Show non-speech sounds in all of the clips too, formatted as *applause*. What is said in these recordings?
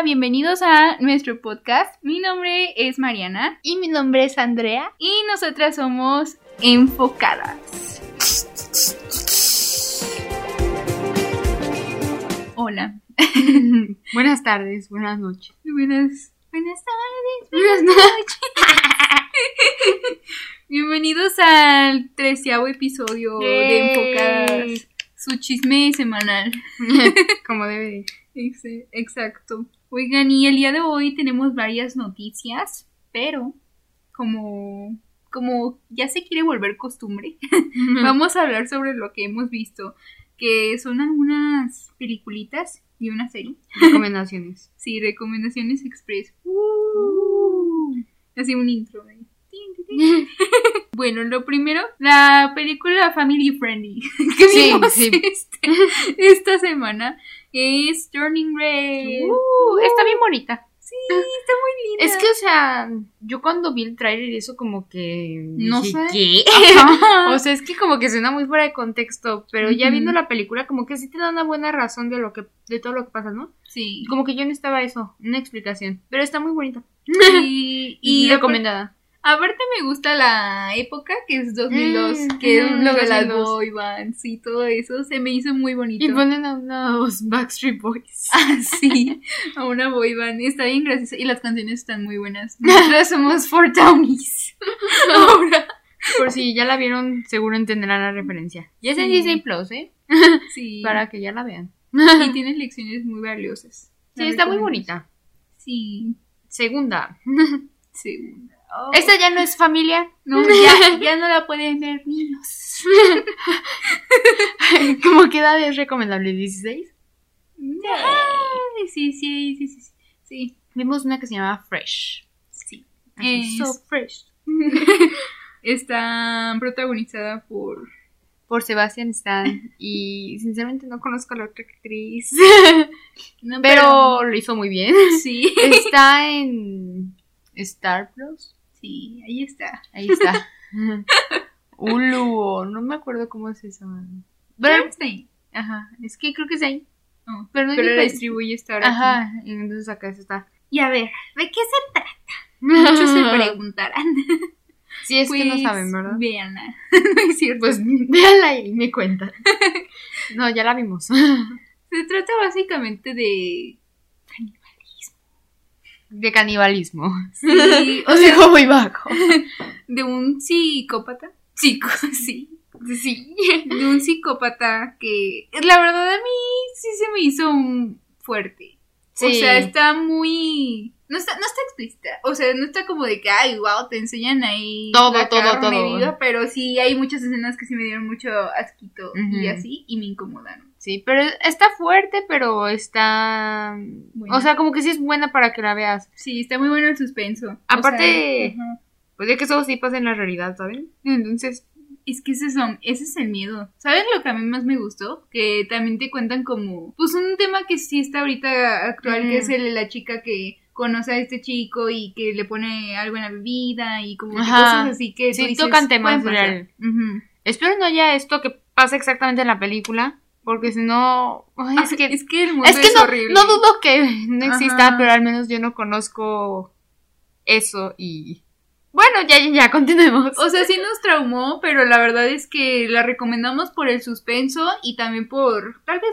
Hola, bienvenidos a nuestro podcast. Mi nombre es Mariana Y mi nombre es Andrea. y nosotras somos enfocadas. Hola. *laughs* Buenas tardes, buenas noches. Buenas, buenas tardes. Buenas noches. *laughs* Bienvenidos al treceavo episodio de. Enfocadas, su chisme semanal. *laughs* Como debe de. Ex- Exacto. Oigan, y el día de hoy tenemos varias noticias, pero como, como ya se quiere volver costumbre, *laughs* vamos a hablar sobre lo que hemos visto, que son algunas peliculitas y una serie. Recomendaciones. *laughs* Sí, recomendaciones express. Uh. Así un intro. tin. *laughs* Bueno, lo primero, la película Family Friendly que Sí, vimos sí. este- esta semana es Turning Red. Uh, bien bonita. Sí, está muy linda. Es que, o sea, yo cuando vi el trailer y eso como que... No dije, sé. ¿Qué? *laughs* O sea, es que como que suena muy fuera de contexto, pero ya viendo la película como que sí te da una buena razón de lo que de todo lo que pasa, ¿no? sí. Como que yo necesitaba eso, una explicación, pero está muy bonita. *laughs* Y, y recomendada. Aparte me gusta la época que es 2002, Mm, que es ujú, lo de las 2002. boy bands y todo eso, se me hizo muy bonito. Y ponen a unos Backstreet Boys. *laughs* Ah, sí, a una boy band. Está bien graciosa y las canciones están muy buenas. *laughs* Nosotras somos Four Townies. *laughs* Ahora. Por si ya la vieron, seguro entenderán la referencia. Y es en Sí. Disney Plus, ¿eh? Sí. Para que ya la vean. Y tiene lecciones muy valiosas. Sí, está muy bonita. Sí. Segunda. Segunda. Oh. Esta ya no es familia. No, *laughs* ya, ya no la pueden ver niños. *laughs* ¿Cómo qué edad es recomendable? ¿16? Ay, sí, sí, sí, sí, sí. Vimos una que se llama Fresh. sí. Es- So fresh. *laughs* Está protagonizada por. Por Sebastian Stan. Y sinceramente no conozco a la otra actriz. No, Pero lo hizo muy bien. Sí. Está en Star Plus. Sí, ahí está. Ahí está. *laughs* *laughs* Hulu, o no me acuerdo cómo es eso. Pero, Bernstein. ajá, es que creo que es ahí. No, Pero no pero distribuye Star. aquí. Ajá, y entonces acá está. Y a ver, ¿de qué se trata? Muchos se *laughs* preguntarán. Sí, es que no Pues, saben, ¿verdad? Véanla. no es cierto. Pues véanla y me cuentan. No, ya la vimos. se trata básicamente de. De canibalismo. Sí, o *laughs* O sea, muy bajo. *laughs* de un psicópata. Psico, sí. Sí. De un psicópata que. La verdad, a mí sí se me hizo un fuerte. O Sí. sea, está muy. No está, no está explícita. O sea, no está como de que, ay, wow, te enseñan ahí. Todo, la todo, carne todo. viva, pero sí hay muchas escenas que sí me dieron mucho asquito y así, y me incomodaron. Sí, pero está fuerte, pero está... O sea, como que sí es buena para que la veas. Sí, está muy bueno el suspenso. O Aparte- sea. Pues de que eso sí pasa en la realidad, ¿saben? Entonces... es que ese es, ese es el miedo. ¿Sabes lo que a mí más me gustó? Que también te cuentan como, pues un tema que sí está ahorita actual, que es el de la chica que conoce a este chico y que le pone algo en la bebida y como cosas así que tú Sí, dices, tocan temas real. Espero no haya esto que pasa exactamente en la película, porque si no... es que... es que el mundo Es es, que no, horrible. no dudo que no exista, Ajá. pero al menos yo no conozco eso y... Bueno, ya, ya, ya, continuemos. O sea, sí nos traumó, pero la verdad es que la recomendamos por el suspenso y también por, tal vez,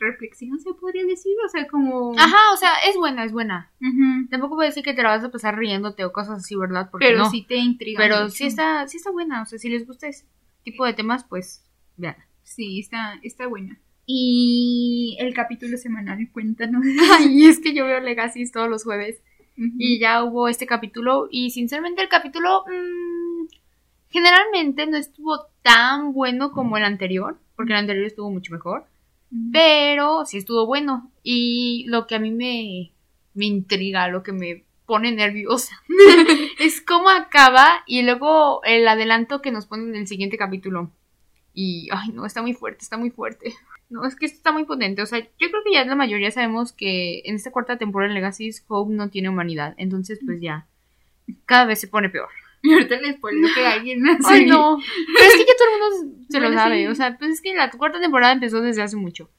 reflexión se podría decir, o sea, como... Ajá, o sea, es buena, es buena. Tampoco voy a decir que te la vas a pasar riéndote o cosas así, ¿verdad? Porque Pero no. sí te intriga Pero mucho. sí está, sí está buena. O sea, si les gusta ese tipo de temas, pues vean. Sí, está, está buena. Y el capítulo semanal, *laughs* cuéntanos. Ay, es que yo veo Legacy todos los jueves. Y ya hubo este capítulo. Y sinceramente el capítulo mm, generalmente no estuvo tan bueno como el anterior. Porque el anterior estuvo mucho mejor. Pero sí estuvo bueno. Y lo que a mí me, me intriga, lo que me pone nerviosa, *laughs* es cómo acaba y luego el adelanto que nos ponen en el siguiente capítulo. Y, ay, no, está muy fuerte, está muy fuerte. No, es que esto está muy potente. O sea, yo creo que ya la mayoría sabemos que en esta cuarta temporada de Legacy Hope no tiene humanidad. Entonces, pues ya, cada vez se pone peor. *laughs* Y ahorita les spoileo que *laughs* alguien. Ay, no. *laughs* Pero es que ya todo el mundo se lo Bueno, sabe. sí. O sea, pues es que la cuarta temporada empezó desde hace mucho.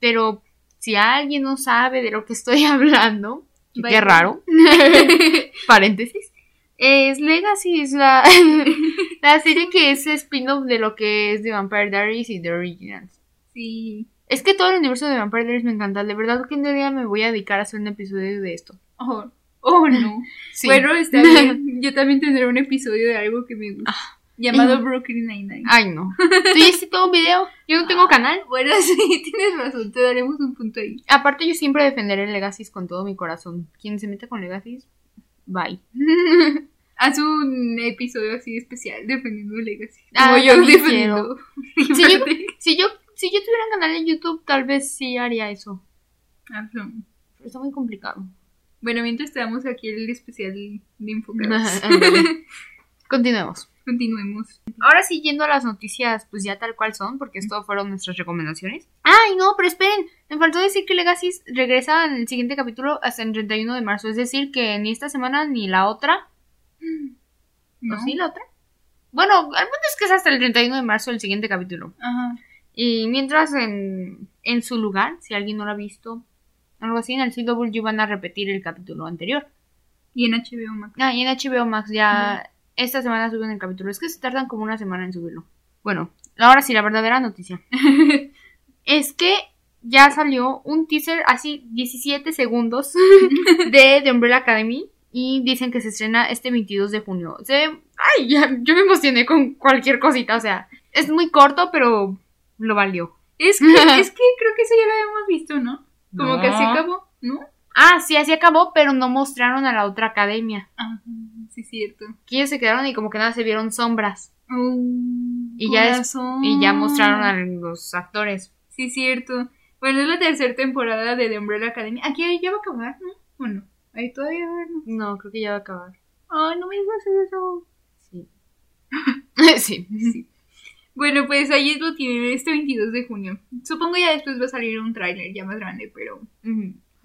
Pero si alguien no sabe de lo que estoy hablando, que qué raro, paréntesis, es Legacy, es la, *laughs* la serie que es spin-off de lo que es The Vampire Diaries y The Originals. Sí. Es que todo el universo de Vampire Diaries me encanta, de verdad que un día me voy a dedicar a hacer un episodio de esto. Oh, oh no. *laughs* Sí. Bueno, está bien. *laughs* Yo también tendré un episodio de algo que me gusta. Llamado y- Brooklyn Nine-Nine. Ay, no. ¿Tú ya hiciste todo un video? Yo no tengo canal. Bueno, sí, tienes razón. Te daremos un punto ahí. Aparte, yo siempre defenderé Legacy con todo mi corazón. Quien se meta con Legacy, bye. *laughs* Haz un episodio así especial defendiendo Legacy. Ah, Como yo defendiendo. Si yo, si yo, si yo tuviera un canal en YouTube, tal vez sí haría eso. Ajá. Pero está muy complicado. Bueno, mientras te damos aquí el especial de *laughs* enfocados. Continuemos. Continuemos. Ahora sí, yendo a las noticias, pues ya tal cual son, porque esto fueron nuestras recomendaciones. Ay, no, pero esperen, me faltó decir que Legacy regresa en el siguiente capítulo hasta el 31 de marzo. Es decir, que ni esta semana ni la otra. ¿No? ¿O sí, la otra? Bueno, al punto es que es hasta el 31 de marzo el siguiente capítulo. Ajá. Y mientras en, en su lugar, si alguien no lo ha visto, algo así, en el CW van a repetir el capítulo anterior. Y en HBO Max. Ah, y en HBO Max ya esta semana suben el capítulo. Es que se tardan como una semana en subirlo. Bueno, ahora sí, la verdadera noticia. *laughs* es que ya salió un teaser así 17 segundos *laughs* de The Umbrella Academy y dicen que se estrena este 22 de junio. Se ve- ay, ya, yo me emocioné con cualquier cosita, o sea, es muy corto, pero lo valió. Es que, *laughs* es que creo que eso ya lo habíamos visto, ¿no? Como No. que se acabó, ¿no? Ah, sí, así acabó, pero no mostraron a la otra academia. Ajá, sí, cierto. Que ellos se quedaron y como que nada se vieron sombras. Oh, Y ya, es- y ya mostraron a los actores. Sí, cierto. Bueno, es la tercera temporada de The Umbrella Academy. Aquí ya va a acabar, ¿no? Bueno, ahí todavía va a ¿no? Creo que ya va a acabar. Ay, no me digas eso. Sí. *laughs* sí. Bueno, pues ahí lo tienen este 22 de junio. Supongo ya después va a salir un tráiler ya más grande, pero...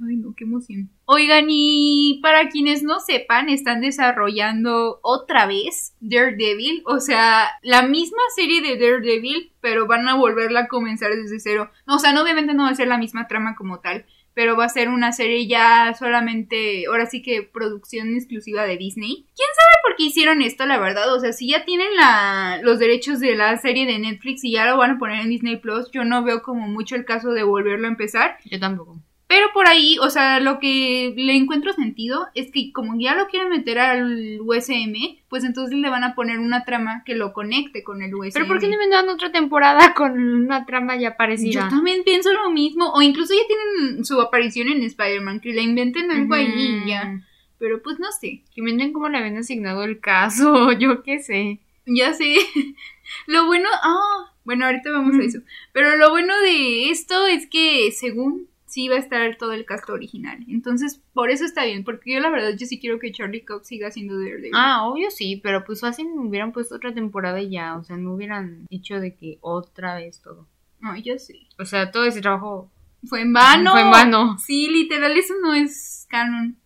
Ay, no, qué emoción. Oigan, y para quienes no sepan, están desarrollando otra vez Daredevil. O sea, la misma serie de Daredevil, pero van a volverla a comenzar desde cero. O sea, no, obviamente no va a ser la misma trama como tal, pero va a ser una serie ya solamente, ahora sí que producción exclusiva de Disney. ¿Quién sabe por qué hicieron esto, la verdad? O sea, si ya tienen la, los derechos de la serie de Netflix y ya lo van a poner en Disney Plus, yo no veo como mucho el caso de volverlo a empezar. Yo tampoco. Pero por ahí, o sea, lo que le encuentro sentido es que como ya lo quieren meter al USM, pues entonces le van a poner una trama que lo conecte con el USM. Pero ¿por qué no me dan otra temporada *laughs* con una trama ya Yo parecida? también pienso lo mismo. O incluso ya tienen su aparición en Spider-Man, que le inventen algo y Ujú. ya. Pero pues no sé. Que den cómo le habían asignado el caso, *laughs* yo qué sé. Ya sé. *laughs* lo bueno. Ah, bueno, ahorita vamos a eso. Pero lo bueno de esto es que según sí va a estar todo el cast original. Entonces, por eso está bien. Porque yo la verdad, yo sí quiero que Charlie Cox siga siendo Daredevil. Ah, obvio sí, pero pues fácil me hubieran puesto otra temporada y ya, o sea, no hubieran hecho de que otra vez todo. No, ya sé. O sea, todo ese trabajo Fue en vano. fue en vano. Sí, literal, eso no es canon.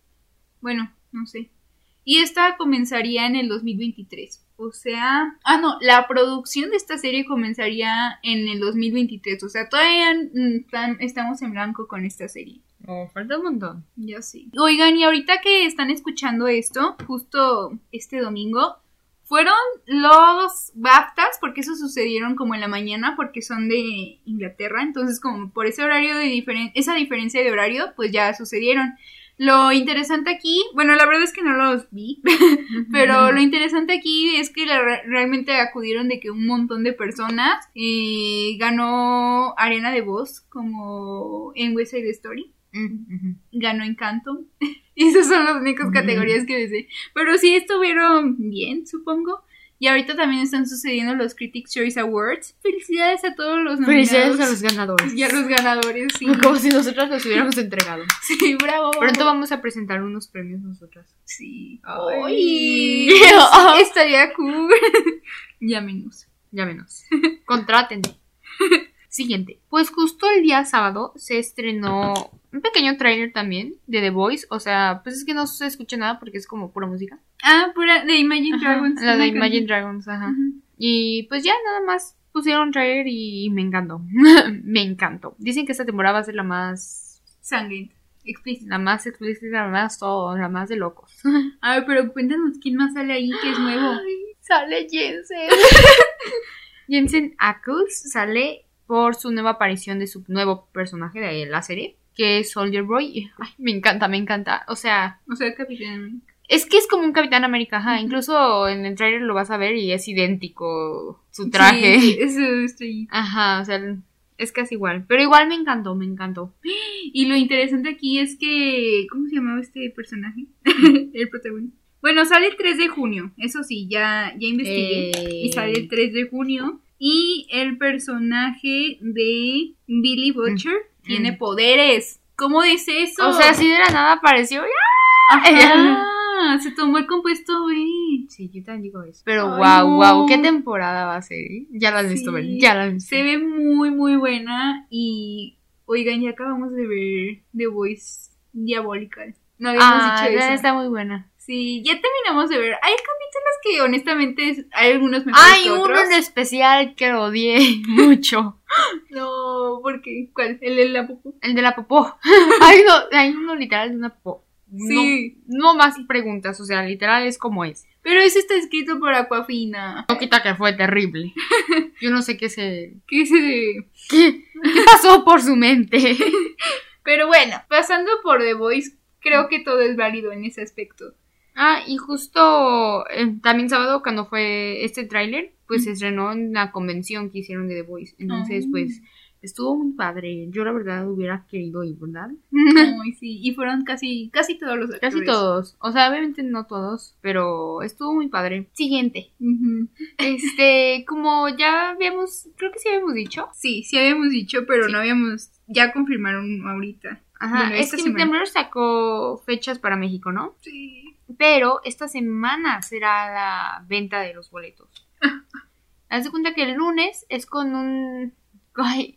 Bueno, no sé. Y esta comenzaría en el 2023. O sea, ah, no, la producción de esta serie comenzaría en el 2023. O sea, todavía mm, estamos en blanco con esta serie. Oh, falta un montón. Ya sí. Oigan, y ahorita que están escuchando esto, justo este domingo, fueron los BAFTAs, porque eso sucedieron como en la mañana, porque son de Inglaterra, entonces como por ese horario de diferen esa diferencia de horario, pues ya sucedieron. Lo interesante aquí, bueno, la verdad es que no los vi, *laughs* pero lo interesante aquí es que la- realmente acudieron de que un montón de personas eh, ganó Arena de Voz, como en West Side Story Mm, ganó Encanto. y *laughs* esas son las únicas categorías que sé. Pero sí estuvieron bien, supongo. Y ahorita también están sucediendo los Critics' Choice Awards. Felicidades a todos los nominados. Felicidades a los ganadores. Y a los ganadores, sí. Como si nosotras los hubiéramos entregado. *laughs* Sí, bravo. Pronto vamos a presentar unos premios nosotras. Sí. Ay. Ay, *laughs* estaría cool. Llámenos. *laughs* Ya menos. Contrátenme. Siguiente. Pues justo el día sábado se estrenó un pequeño tráiler también de The Voice. O sea, pues es que no se escucha nada porque es como pura música. Ah, pura de Imagine Ajá, Dragons. La de. Imagine Dragons, ajá. Y pues ya nada más pusieron trailer y me encantó. *laughs* me encantó. Dicen que esta temporada va a ser la más sangrienta, explícita. La más explícita, la más todo, la más de locos. *laughs* A ver, pero cuéntanos quién más sale ahí que es nuevo. Ay, sale Jensen. *laughs* Jensen Ackles sale por su nueva aparición de su nuevo personaje de la serie, que es Soldier Boy. Ay, me encanta, me encanta. O sea, O sea, Capitán América. es que es como un Capitán América, ajá. Incluso en el trailer lo vas a ver y es idéntico su traje. Sí, *laughs* eso estoy. Ajá, o sea, es casi igual. Pero igual me encantó, me encantó. Y lo interesante aquí es que. ¿Cómo se llamaba este personaje? *laughs* el protagonista. Bueno, sale el 3 de junio. Eso sí, ya, ya investigué. Eh, Y sale el 3 de junio. Y el personaje de Billy Butcher tiene Mm. poderes. ¿Cómo dice eso? O sea, así de la nada apareció. Ajá, *laughs* se tomó el compuesto B. Sí, yo también digo eso. Pero Ay, wow, no. wow, ¿qué temporada va a ser? eh? Ya la has visto, Sí. ver, ya la has visto. Se ve muy, muy buena. Y. Oigan, ya acabamos de ver The Voice Diabolical. No habíamos Ah, dicho ya eso. está muy buena. Sí, ya terminamos de ver. Hay capítulos que honestamente es- hay algunos mejores Hay que uno otros. en especial que odié *laughs* mucho. No, ¿por qué? ¿Cuál? ¿El de la popó? El de la popó. *laughs* hay, uno, hay uno literal de una popó. No- Sí. No, más preguntas, o sea, literal es como es. Pero ese está escrito por Aquafina. No quita que fue terrible. *laughs* Yo no sé qué se... ¿Qué ese? ¿Qué, qué pasó por su mente? Pero bueno, pasando por The Voice, creo que todo es válido en ese aspecto. Ah, y justo eh, también sábado cuando fue este tráiler, pues se estrenó en la convención que hicieron de The Voice. Entonces, Ah. pues estuvo muy padre. Yo la verdad hubiera querido ir, ¿verdad? *laughs* Ay, sí. Y fueron casi, casi todos los actores. Casi todos. O sea, obviamente no todos, pero estuvo muy padre. Siguiente. Este, como ya habíamos, creo que sí habíamos dicho. Sí, sí habíamos dicho, pero Sí. no habíamos. Ya confirmaron ahorita. Ajá, Bueno, es que semana. Temblor sacó fechas para México, ¿no? Sí. Pero esta semana será la venta de los boletos. *laughs* Haz de cuenta que el lunes es con un.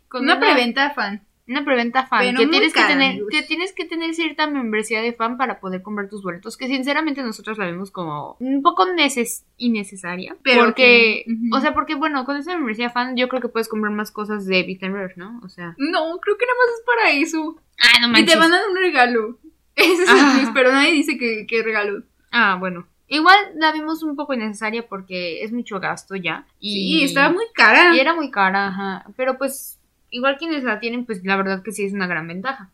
con Una preventa fan. Una preventa fan. Pero que tienes que tener. amigos. Que tienes que tener cierta membresía de fan para poder comprar tus boletos. Que sinceramente nosotros la vemos como un poco neces innecesaria. Pero porque. que-. O sea, porque bueno, con esa membresía fan yo creo que puedes comprar más cosas de Beat Rush, ¿no? O sea. No, creo que nada más es para eso. Ah, no Y te dar un regalo. Ese es el Ah. plus, pero nadie dice que, que regalo. Ah, bueno. Igual la vimos un poco innecesaria porque es mucho gasto ya. Y Sí, estaba muy cara. Y era muy cara, ajá. Pero pues, igual quienes la tienen, pues la verdad que sí es una gran ventaja.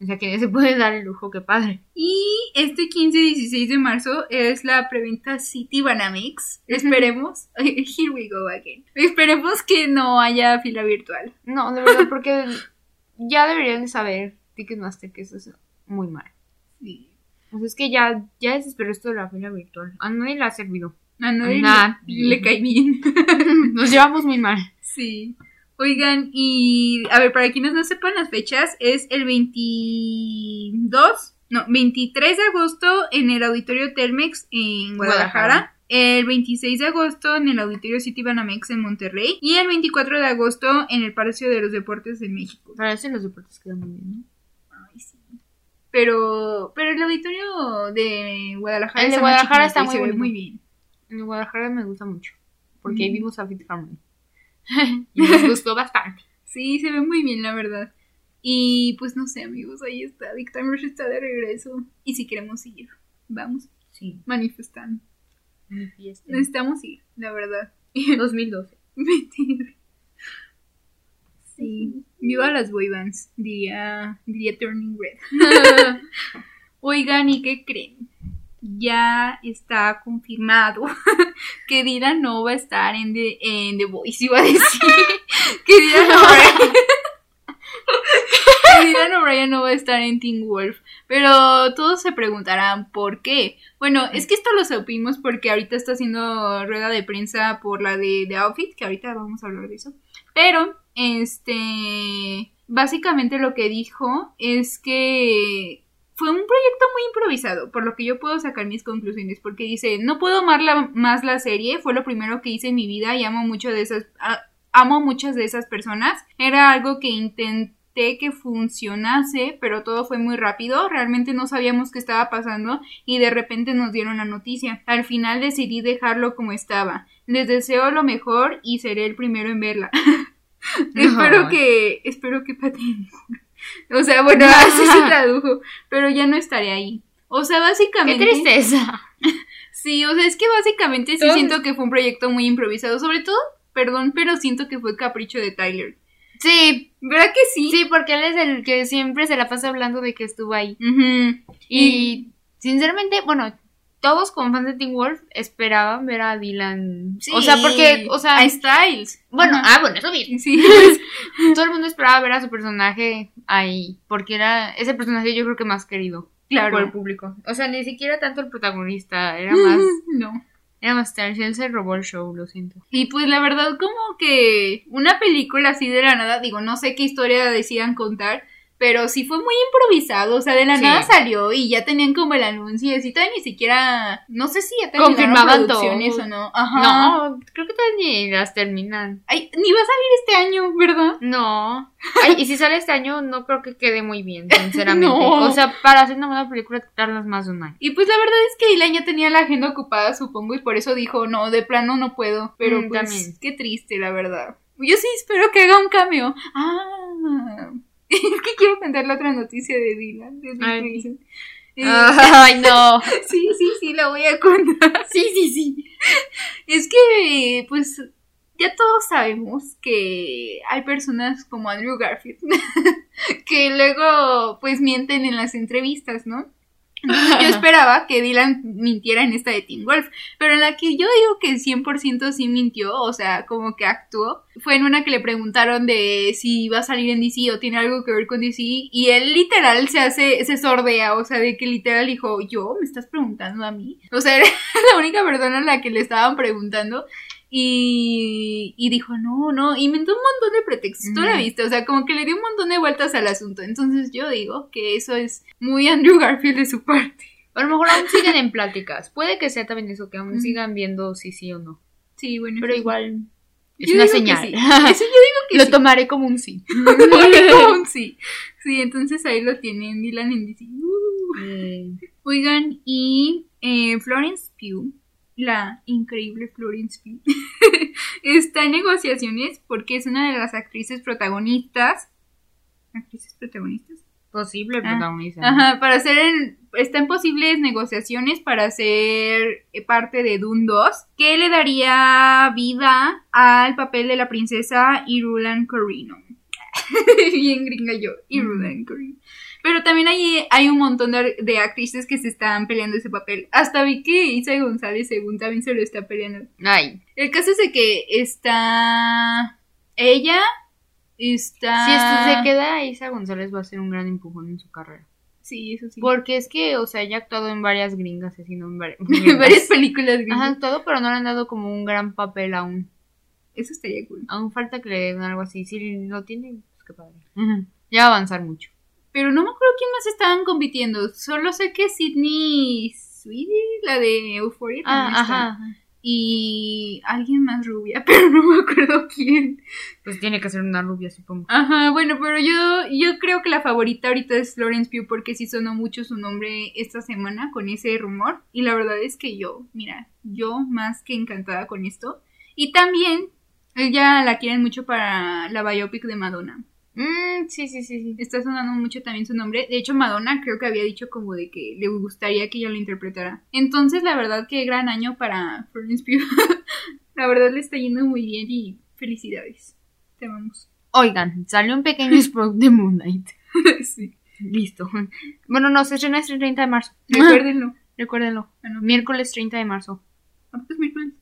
O sea, quienes se pueden dar el lujo, qué padre. Y este 15 y 16 de marzo es la preventa City Banamex. Esperemos. *laughs* Here we go again. Esperemos que no haya fila virtual. No, de verdad, porque ya deberían de saber Ticketmaster que eso es muy mal. Sí. O sea, es que ya, ya desesperó esto de la fila virtual. A nadie le ha servido. A nadie Nadie. le, le cae bien. *laughs* Nos llevamos muy mal. Sí. Oigan, y a ver, para quienes no sepan las fechas, es el 22, no, 23 de agosto en el Auditorio Telmex en Guadalajara. Guadalajara. El 26 de agosto en el Auditorio City Banamex en Monterrey. Y el 24 de agosto en el Palacio de los Deportes de México. Para eso los deportes quedan muy bien, ¿no? Pero, pero el auditorio de Guadalajara El de está Guadalajara está muy se ve bonito. muy bien. En Guadalajara me gusta mucho. Porque ahí Ujú. vimos a Fit Harmony. *laughs* y nos gustó bastante. *laughs* Sí, se ve muy bien, la verdad. Y pues no sé, amigos, ahí está. Big Time Rush está de regreso. Y si queremos ir, vamos Sí. manifestando. Mi fiesta. Necesitamos ir, la verdad. 2012. *laughs* Mentir. Viva las boybands, diría, diría Turning Red. *laughs* Oigan, ¿y qué creen? Ya está confirmado *laughs* que Dira no va a estar en The, en The Voice, iba a decir. *laughs* que O'Brien. que Dylan O'Brien no va a estar en Teen Wolf. Pero todos se preguntarán por qué. Bueno, es que esto lo supimos porque ahorita está haciendo rueda de prensa por la de The Outfit, que ahorita vamos a hablar de eso. Pero, este, básicamente lo que dijo es que fue un proyecto muy improvisado, por lo que yo puedo sacar mis conclusiones, porque dice, no puedo amar la- más la serie, fue lo primero que hice en mi vida y amo mucho de esas, a- amo muchas de esas personas, era algo que intenté que funcionase, pero todo fue muy rápido, realmente no sabíamos qué estaba pasando y de repente nos dieron la noticia. Al final decidí dejarlo como estaba. Les deseo lo mejor y seré el primero en verla. *laughs* espero que espero que pateen. *laughs* O sea, bueno, así se tradujo, pero ya no estaré ahí. O sea, Qué básicamente... tristeza. *laughs* Sí, o sea, es que básicamente sí siento que fue un proyecto muy improvisado, sobre todo, perdón, pero siento que fue capricho de Tyler. Sí, ¿Verdad que sí? sí, porque él es el que siempre se la pasa hablando de que estuvo ahí. Y sinceramente, bueno, todos como fans de Teen Wolf esperaban ver a Dylan. Sí. O sea, porque, o sea, A Styles. bueno, Ajá. ah, bueno, eso bien. Sí. *laughs* Todo el mundo esperaba ver a su personaje ahí, porque era ese personaje yo creo que más querido Claro. por el público. O sea, ni siquiera tanto el protagonista, era más, *laughs* no. era más Styles, él se robó el show, lo siento. Y pues la verdad como que una película así de la nada, digo, no sé qué historia decidan contar, pero sí fue muy improvisado, o sea, de la Sí. nada salió y ya tenían como el anuncio y así todavía ni siquiera, no sé si ya terminaron Confirmaban producciones todo. o no. Ajá. No, creo que todavía ni las terminan. Ay, ni va a salir este año, ¿verdad? No. Ay, y si sale este año, no creo que quede muy bien, sinceramente. *laughs* No. O sea, para hacer una buena película tardas más de un año. Y pues la verdad es que Dylan ya tenía la agenda ocupada, supongo, y por eso dijo, no, de plano no puedo. Pero Mm, pues, también. qué triste, la verdad. Yo sí espero que haga un cameo. Ah, es que quiero contar la otra noticia de Dylan. de Ay. Eh, Ay, no. *laughs* sí, sí, sí, la voy a contar. Sí, sí, sí. Es que, pues, ya todos sabemos que hay personas como Andrew Garfield *laughs* que luego, pues, mienten en las entrevistas, ¿no? Entonces *laughs* yo esperaba que Dylan mintiera en esta de Teen Wolf, pero en la que yo digo que 100% sí mintió, o sea, como que actuó, fue en una que le preguntaron de si iba a salir en DC o tiene algo que ver con DC, y él literal se hace, se sordea, o sea, de que literal dijo, yo, ¿me estás preguntando a mí? O sea, *laughs* era la única persona a la que le estaban preguntando, y, y dijo, no, no, inventó un montón de pretextos, tú la viste, o sea, como que le dio un montón de vueltas al asunto, entonces yo digo que eso es muy Andrew Garfield de su parte. A lo mejor aún siguen en pláticas. Puede que sea también eso, que aún sigan viendo si sí o no. Sí, bueno. Pero sí. igual es Yo una señal. sí. *laughs* Eso yo digo que Lo sí. tomaré como un sí. *laughs* *laughs* Como un sí. Sí, entonces ahí lo tienen, Dylan en DC. Uh. Mm, Oigan, y eh, Florence Pugh, la increíble Florence Pugh, *laughs* está en negociaciones porque es una de las actrices protagonistas. ¿Actrices protagonistas? Posible Ah, protagonista. Ajá, para hacer está en posibles negociaciones para ser parte de Dune 2, que le daría vida al papel de la princesa Irulan Corrino. *laughs* Bien gringa yo, Irulan Corrino. Pero también hay, hay un montón de, de actrices que se están peleando ese papel. Hasta vi que Isa González según también se lo está peleando. Ay. El caso es de que está ella, está... Si esto se queda, Isa González va a ser un gran empujón en su carrera. Sí, eso sí. Porque es que, o sea, ella ha actuado en varias gringas, así, no en vari- *laughs* varias películas gringas. Ajá, todo, pero no le han dado como un gran papel aún. Eso estaría cool. Aún falta que le den algo así. Si lo tiene, pues qué padre. Ya va a avanzar mucho. Pero no me acuerdo quién más estaban compitiendo. Solo sé que Sidney Sweeney, la de Euphoria, también Ah, está. ajá. Y alguien más rubia, *laughs* pero no me acuerdo quién. Pues tiene que ser una rubia, supongo. Ajá, bueno, pero yo, yo creo que la favorita ahorita es Florence Pugh porque sí sonó mucho su nombre esta semana con ese rumor. Y la verdad es que yo, mira, yo más que encantada con esto. Y también, ella la quieren mucho para la biopic de Madonna. Mm, sí, sí, sí, sí. Está sonando mucho también su nombre. De hecho, Madonna creo que había dicho como de que le gustaría que ella lo interpretara. Entonces, la verdad que gran año para Florence Pugh. *laughs* la verdad le está yendo muy bien y felicidades. Te amamos. Oigan, salió un pequeño *laughs* spot de Moon Knight. sí. Listo. Bueno, no, se estrena este 30 de marzo. Recuérdenlo. Recuérdenlo. Bueno, Miércoles 30 de marzo. ¿a poco es miércoles?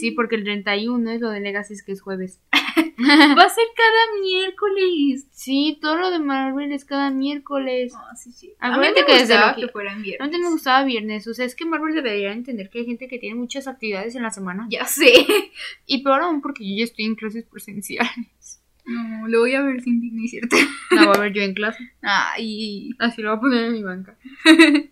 Sí, porque el 31 es lo de Legacy, que es jueves. *laughs* Va a ser cada miércoles. Sí, todo lo de Marvel es cada miércoles. Ah, sí, sí. A mí me que gustaba que- que fueran viernes. Antes me gustaba viernes, o sea, es que Marvel debería entender que hay gente que tiene muchas actividades en la semana. Ya sé. *laughs* Y peor aún porque yo ya estoy en clases presenciales. No, lo voy a ver sin ti, ¿no es cierto? *laughs* La voy a ver yo en clase. Ay, Así lo voy a poner en mi banca. *laughs*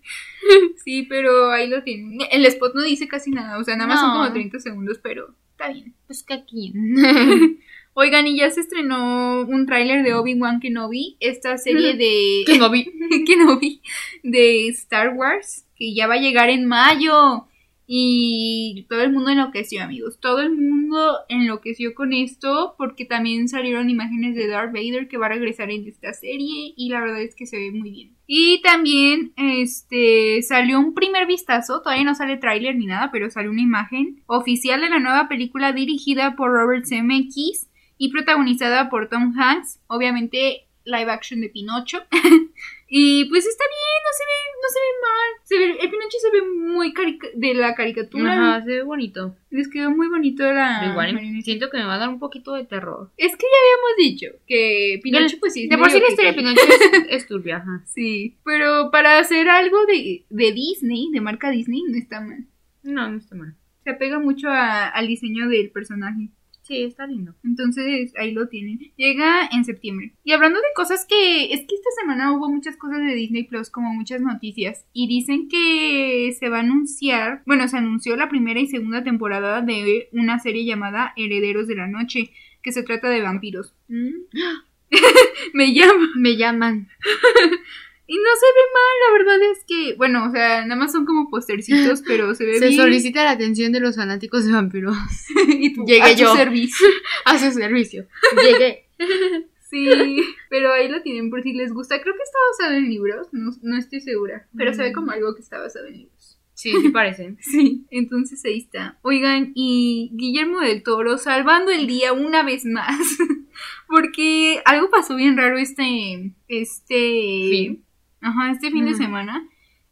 Sí, pero ahí lo tienen. El spot no dice casi nada, o sea, nada más son como 30 segundos, pero está bien. Pues que aquí. *laughs* Oigan, y ya se estrenó un tráiler de Obi-Wan Kenobi, esta serie de que no vi. Kenobi de Star Wars, que ya va a llegar en mayo. Y todo el mundo enloqueció, amigos. Todo el mundo enloqueció con esto porque también salieron imágenes de Darth Vader que va a regresar en esta serie y la verdad es que se ve muy bien. Y también este salió un primer vistazo, todavía no sale tráiler ni nada, pero salió una imagen oficial de la nueva película dirigida por Robert Zemeckis y protagonizada por Tom Hanks, obviamente live action de Pinocho. *laughs* y pues está bien, no se ve, no se ve mal. Se ve, el Pinocho se ve muy carica de la caricatura. Ajá, se ve bonito. Les quedó muy bonito la. Igual marioneta. siento que me va a dar un poquito de terror. Es que ya habíamos dicho que Pinocho, pues sí. De por sí la historia de. Pinocho es, *laughs* es turbia, ajá. Sí, pero para hacer algo de, de Disney, de marca Disney, no está mal. No, no está mal. Se apega mucho a- al diseño del personaje. Sí, está lindo. Entonces ahí lo tienen. Llega en septiembre. Y hablando de cosas que. Es que esta semana hubo muchas cosas de Disney Plus, como muchas noticias. Y dicen que se va a anunciar. Bueno, se anunció la primera y segunda temporada de una serie llamada Herederos de la Noche. Que se trata de vampiros. *laughs* Me llama. Me llaman. *laughs* Y no se ve mal, la verdad es que. Bueno, o sea, nada más son como postercitos, pero se ve *laughs* Se bien. solicita la atención de los fanáticos de vampiros. *laughs* y tú, Llegué a yo. servicio. *laughs* A su servicio. Llegué. Sí, pero ahí lo tienen por si les gusta. Creo que está basado en libros, no, no estoy segura. Pero se ve como algo que está basado en libros. Sí, sí parece. Sí, entonces ahí está. Oigan, y Guillermo del Toro salvando el día una vez más. Porque algo pasó bien raro este. Este. Fin. Ajá, este fin de semana.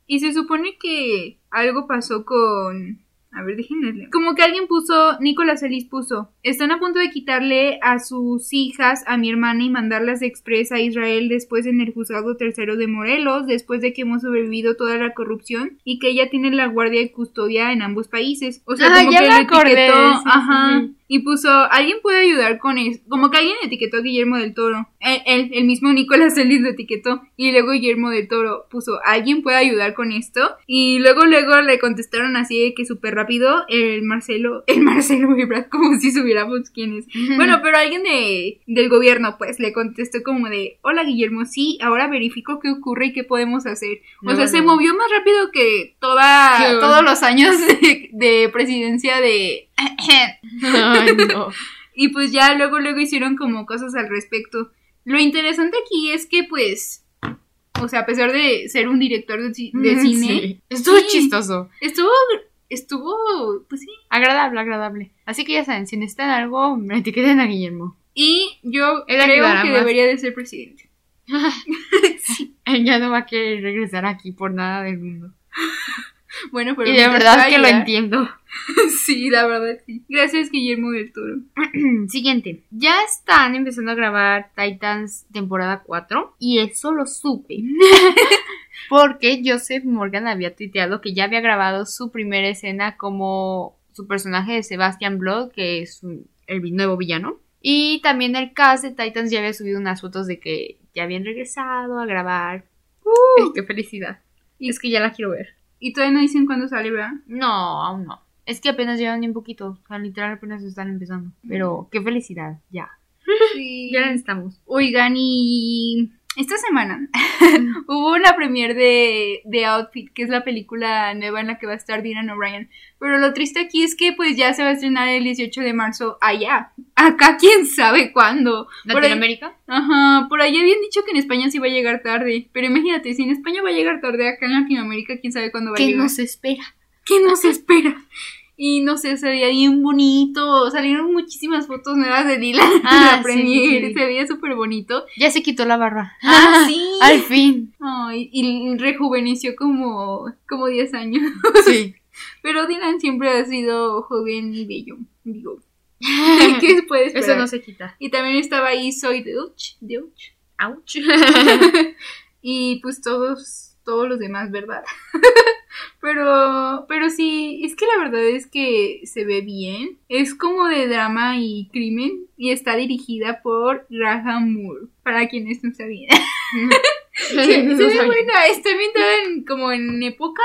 Y se supone que algo pasó con. A ver, déjenme. Como que alguien puso, Nicolás Ellis puso, están a punto de quitarle a sus hijas a mi hermana y mandarlas de express a Israel después en el juzgado tercero de Morelos, después de que hemos sobrevivido toda la corrupción y que ella tiene la guardia y custodia en ambos países. O sea, Ah, como ya que lo acordé, sí, ajá, sí. Y puso, alguien puede ayudar con eso, como que alguien etiquetó a Guillermo del Toro, el, el, el mismo Nicolás Ellis lo etiquetó, y luego Guillermo del Toro puso, alguien puede ayudar con esto, y luego luego le contestaron así de que súper rápido, el Marcelo, *laughs* el Marcelo Ebrard, como si supiéramos quién es. Bueno, pero alguien de, del gobierno, pues, le contestó como de, hola Guillermo, sí, ahora verifico qué ocurre y qué podemos hacer. O No, sea, se movió más rápido que toda, todos los años *laughs* de, de presidencia de... Ay, no. *laughs* Y pues ya luego, luego hicieron como cosas al respecto. Lo interesante aquí es que pues, o sea, a pesar de ser un director de, ci- de cine, Sí. Estuvo Sí. chistoso. estuvo, estuvo, pues sí. Agradable, agradable. Así que ya saben, si necesitan algo, me etiqueten a Guillermo. Y yo Él creo que más. debería de ser presidente. *laughs* Él ya no va a querer regresar aquí por nada del mundo. *laughs* *laughs* Bueno, pero y de verdad que lo vaya- entiendo. *laughs* Sí, la verdad sí. Gracias Guillermo del Toro. *clears throat* Siguiente. Ya están empezando a grabar Titans temporada 4 y eso lo supe. *laughs* Porque Joseph Morgan había tuiteado que ya había grabado su primera escena como su personaje de Sebastian Blood, que es un- el nuevo villano. Y también el cast de Titans ya había subido unas fotos de que ya habían regresado a grabar. ¡Uh! ¡Qué felicidad! Y- es que ya la quiero ver. Y todavía no dicen cuándo sale, ¿verdad? No, aún no. Es que apenas llevan un poquito. O sea, literal apenas están empezando. Pero qué felicidad, ya. *laughs* Sí. Ya necesitamos. Oigan, y esta semana *laughs* hubo una premiere de, de Outfit, que es la película nueva en la que va a estar Dylan O'Brien. Pero lo triste aquí es que pues ya se va a estrenar el 18 de marzo allá. Acá quién sabe cuándo. Por ahí- ¿Latinoamérica? Ajá, por ahí habían dicho que en España sí va a llegar tarde. Pero imagínate, si en España va a llegar tarde, acá en Latinoamérica quién sabe cuándo va a ¿Qué llegar. nos espera? ¿Qué nos espera? Y no sé, se veía bien bonito. Salieron muchísimas fotos nuevas de Dylan *laughs* Ah, la sí, sí. Se veía súper bonito. Ya se quitó la barba. Ah, *laughs* sí. Al fin. Ay, y rejuveneció como, como 10 años. Sí. *laughs* Pero Dylan siempre ha sido joven y bello. Digo, ¿qué se puede esperar? Eso no se quita. Y también estaba ahí Soy Deutsch. Deutsch. Ouch. y pues todos, todos los demás, ¿verdad? Pero, pero sí, es que la verdad es que se ve bien. Es como de drama y crimen y está dirigida por Graham Moore, para quienes no sabían. *laughs* Sí, se ve buena, está ambientada en, como en época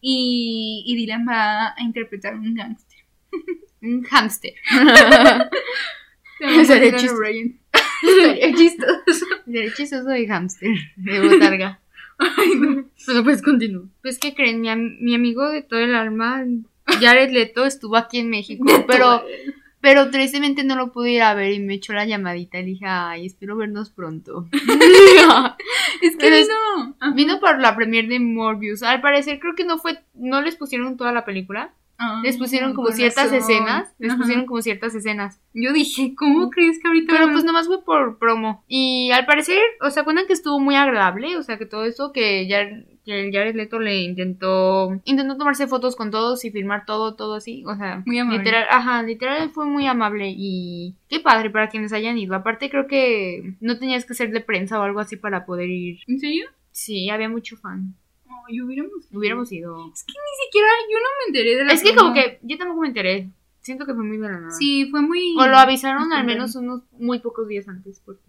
y, y Dylan va a interpretar un gángster. *laughs* Un hámster. *laughs* Sería chistoso. Estaría chistoso. Derechizo de hámster. De botarga. Ay, no. Bueno, pues continúo. Pues, ¿qué creen? Mi, am- mi amigo de todo el alma Jared Leto estuvo aquí en México, pero pero tristemente no lo pude ir a ver y me echó la llamadita y dije, ay, espero vernos pronto. *laughs* es que Pero es- vino. Vino por la premier de Morbius. Al parecer creo que no fue, no les pusieron toda la película. Ah, Les pusieron como ciertas razón. escenas. Les Ajá. pusieron como ciertas escenas. Yo dije, ¿cómo crees que ahorita Pero va- pues nomás fue por promo. Y al parecer, o sea, cuentan que estuvo muy agradable. O sea, que todo eso que ya que el Jared Leto le intentó intentó tomarse fotos con todos y filmar todo, todo así. O sea, Muy amable. literal, ajá, literal fue muy amable y qué padre para quienes hayan ido. Aparte creo que no tenías que ser de prensa o algo así para poder ir. ¿En serio? Sí, había mucho fan. Ay, hubiéramos. Hubiéramos ido. Es que ni siquiera yo no me enteré de la Es que como que yo tampoco me enteré. Siento que fue muy de la nada. Sí, fue muy. O lo avisaron al menos unos muy pocos días antes. Porque.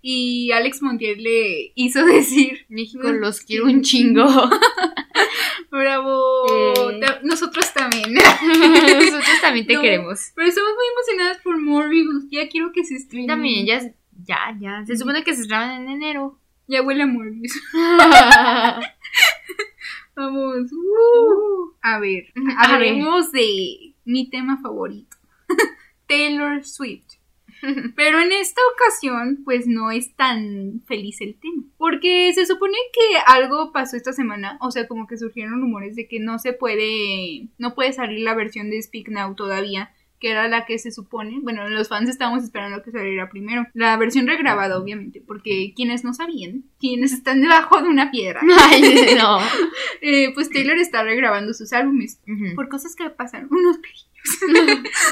Y Alex Montiel le hizo *laughs* decir. México los quiero un chingo. *laughs* Bravo. Eh. Nosotros también. *laughs* Nosotros también te No. queremos. Pero estamos muy emocionadas por Morbius. Ya quiero que se estrene. También, ya, ya, ya. Se supone que se estrenan en enero. Ya huele a Morbius. *laughs* Vamos. uh. A ver. A ver. Hablemos de mi tema favorito. *laughs* Taylor Swift. Pero en esta ocasión, pues no es tan feliz el tema. Porque se supone que algo pasó esta semana. O sea, como que surgieron rumores de que no se puede. No puede salir la versión de Speak Now todavía. Que era la que se supone. Bueno, los fans estábamos esperando que saliera primero. La versión regrabada, obviamente. Porque quienes no sabían, quienes están debajo de una piedra, *laughs* Ay, no. *laughs* eh, pues Taylor está regrabando sus álbumes. Por cosas que pasaron. Unos pequeños. *laughs*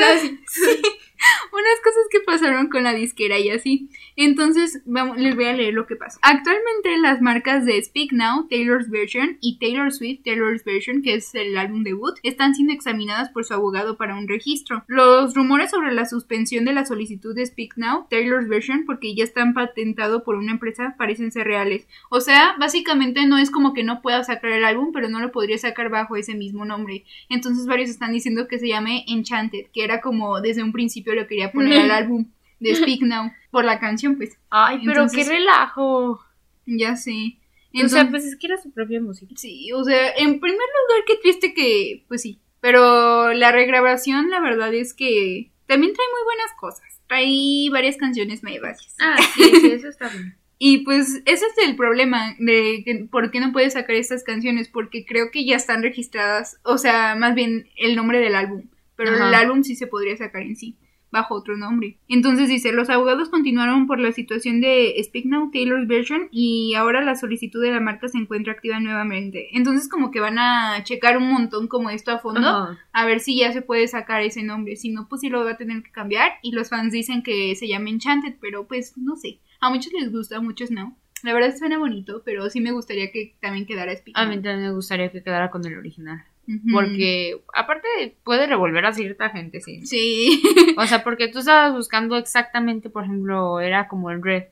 ¿Has sí, *laughs* unas cosas que pasaron con la disquera y así. Entonces, les voy a leer lo que pasó. Actualmente las marcas de Speak Now, Taylor's Version y Taylor Swift, Taylor's Version, que es el álbum debut, están siendo examinadas por su abogado para un registro. Los rumores sobre la suspensión de la solicitud de Speak Now, Taylor's Version, porque ya están patentado por una empresa, parecen ser reales. O sea, básicamente no es como que no pueda sacar el álbum, pero no lo podría sacar bajo ese mismo nombre. Entonces varios están diciendo que se llame Enchanted, que era como desde un principio lo quería poner al *laughs* álbum de Speak Now, por la canción, pues. Ay, pero Entonces- qué relajo. Ya sé. o Entonces, sea, pues es que era su propia música. sí, o sea, en primer lugar, qué triste que, pues sí. Pero la regrabación, la verdad es que también trae muy buenas cosas. Trae varias canciones nuevas. Ah, sí, sí, eso está bien. *laughs* Y pues ese es el problema de que, por qué no puedes sacar estas canciones, porque creo que ya están registradas, o sea, más bien el nombre del álbum, pero Ajá. el álbum sí se podría sacar en sí, bajo otro nombre. Entonces dice, los abogados continuaron por la situación de Speak Now Taylor's Version y ahora la solicitud de la marca se encuentra activa nuevamente. Entonces como que van a checar un montón como esto a fondo, a ver si ya se puede sacar ese nombre, si no, pues sí lo va a tener que cambiar y los fans dicen que se llama Enchanted, pero pues no sé. A muchos les gusta, a muchos no. La verdad suena bonito, pero sí me gustaría que también quedara Speak A Now. mí también me gustaría que quedara con el original. Porque, aparte, puede revolver a cierta gente, sí. Sí. *laughs* O sea, porque tú estabas buscando exactamente, por ejemplo, era como el Red.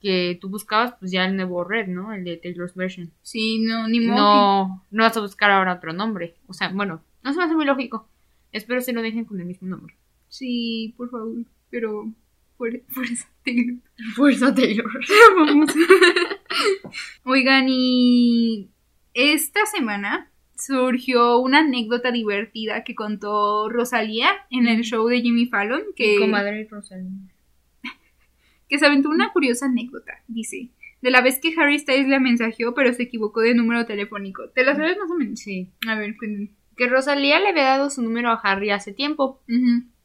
Que tú buscabas, pues ya el nuevo Red, ¿no? El de Taylor's Version. Sí, no, ni modo. No, no vas a buscar ahora otro nombre. O sea, bueno, no se me hace muy lógico. Espero se lo dejen con el mismo nombre. Sí, por favor, pero fuer- fuerza *laughs* Taylor. Fuerza Taylor. *laughs* Vamos. Oigan, y esta semana surgió una anécdota divertida que contó Rosalía en el show de Jimmy Fallon, que, Comadre Rosalina. *laughs* que se aventó una curiosa anécdota, dice, de la vez que Harry Styles la mensajeó pero se equivocó de número telefónico. ¿Te la sabes más o menos? Sí. A ver, cuéntame. Que Rosalía le había dado su número a Harry hace tiempo.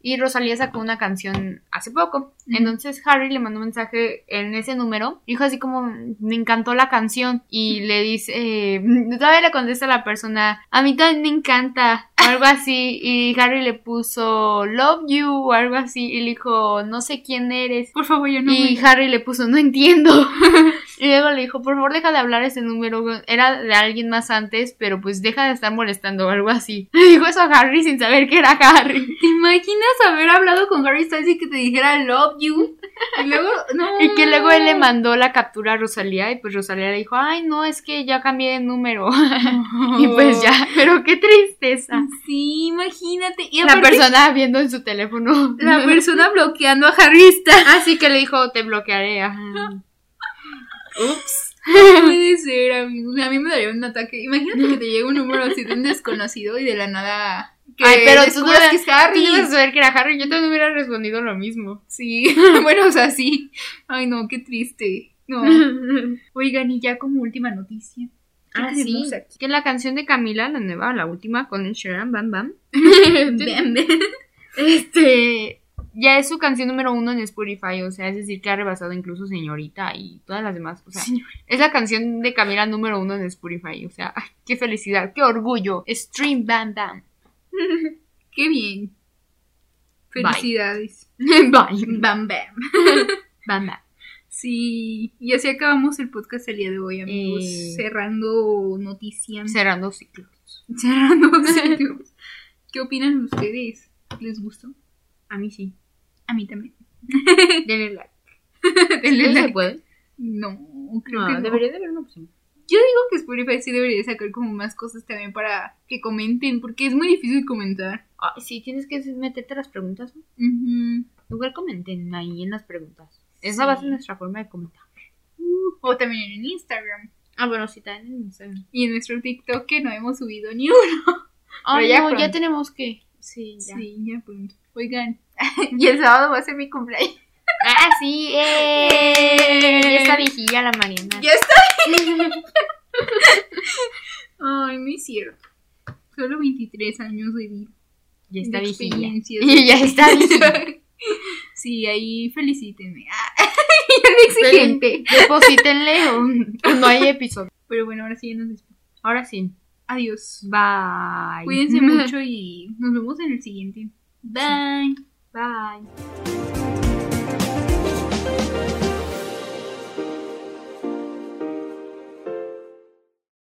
Y Rosalía sacó una canción hace poco. Entonces Harry le mandó un mensaje en ese número. Dijo así como, me encantó la canción. Y le dice, eh, todavía le contesta a la persona, a mí también me encanta. O algo así. Y Harry le puso, love you. O algo así. Y le dijo, no sé quién eres. Por favor, ya no y me- Harry le puso, no entiendo. *laughs* y luego le dijo, por favor, deja de hablar ese número. Era de alguien más antes, pero pues deja de estar molestando o algo así. *laughs* Le dijo eso a Harry sin saber que era Harry. ¿Te imaginas haber hablado con Harry Styles y que te dijera love you? Y luego, no. Y que luego él le mandó la captura a Rosalía y pues Rosalía le dijo, ay, no, es que ya cambié de número. *laughs* y pues ya, *laughs* pero qué tristeza. Sí, imagínate. Y La persona viendo en su teléfono. la persona bloqueando a Harry Styles. Así que le dijo, te bloquearé. ajá. Ups. *laughs* No puede ser, amigos. A mí me daría un ataque. Imagínate que te llegue un número así de un desconocido y de la nada. Que Ay, pero tú ibas- que es Harry. tú ibas a saber que era Harry. Yo también hubiera respondido lo mismo. Sí, *laughs* bueno, o sea, sí. Ay, no, qué triste. No. *laughs* Oigan, y ya como última noticia. ¿Qué Ah, sí. aquí? Que la canción de Camila, la nueva, la última, con el Sharon Bam Bam. Bam, bam. Este. Ya es su canción número uno en Spotify, o sea, es decir, que ha rebasado incluso Señorita y todas las demás. O sea, es la canción de Camila número uno en Spotify, o sea, ay, qué felicidad, qué orgullo. Stream Bam Bam. *laughs* Qué bien. Bye. Felicidades. *laughs* Bye. Bam, bam. *laughs* Bam Bam. Sí, y así acabamos el podcast el día de hoy, amigos. Eh. Cerrando noticias. Cerrando ciclos. Cerrando ciclos. ¿Qué opinan ustedes? ¿Les gustó? A mí sí. A mí también. *laughs* Denle like. *laughs* Denle ¿Sí like. se puede? No, creo No, que no. debería de haber una opción. Yo digo que Spotify sí debería sacar como más cosas también para que comenten, porque es muy difícil comentar. Ay, sí, tienes que meterte las preguntas. ¿no? Ujú. Igual comenten ahí en las preguntas. Esa va a ser nuestra forma de comentar. O también en Instagram. Ah, bueno, sí, también en Instagram. Y en nuestro TikTok que no hemos subido ni uno. Ay, ya no, ya tenemos que. Sí, ya. Sí, ya pronto. Oigan, *laughs* y el sábado va a ser mi cumpleaños. Ah, sí, eh. Ya está viejilla la Mariana. Ya está. *laughs* Ay, es cierto. Solo 23 años de vida. Ya está viejilla. Y *laughs* ya está viejilla. Sí, ahí felicítenme. Ah, exigente. Deposítenle o, o no hay episodio. Pero bueno, ahora sí ya nos despedimos. Ahora sí. Adiós. Bye. Cuídense mucho y nos vemos en el siguiente. Bye. Bye.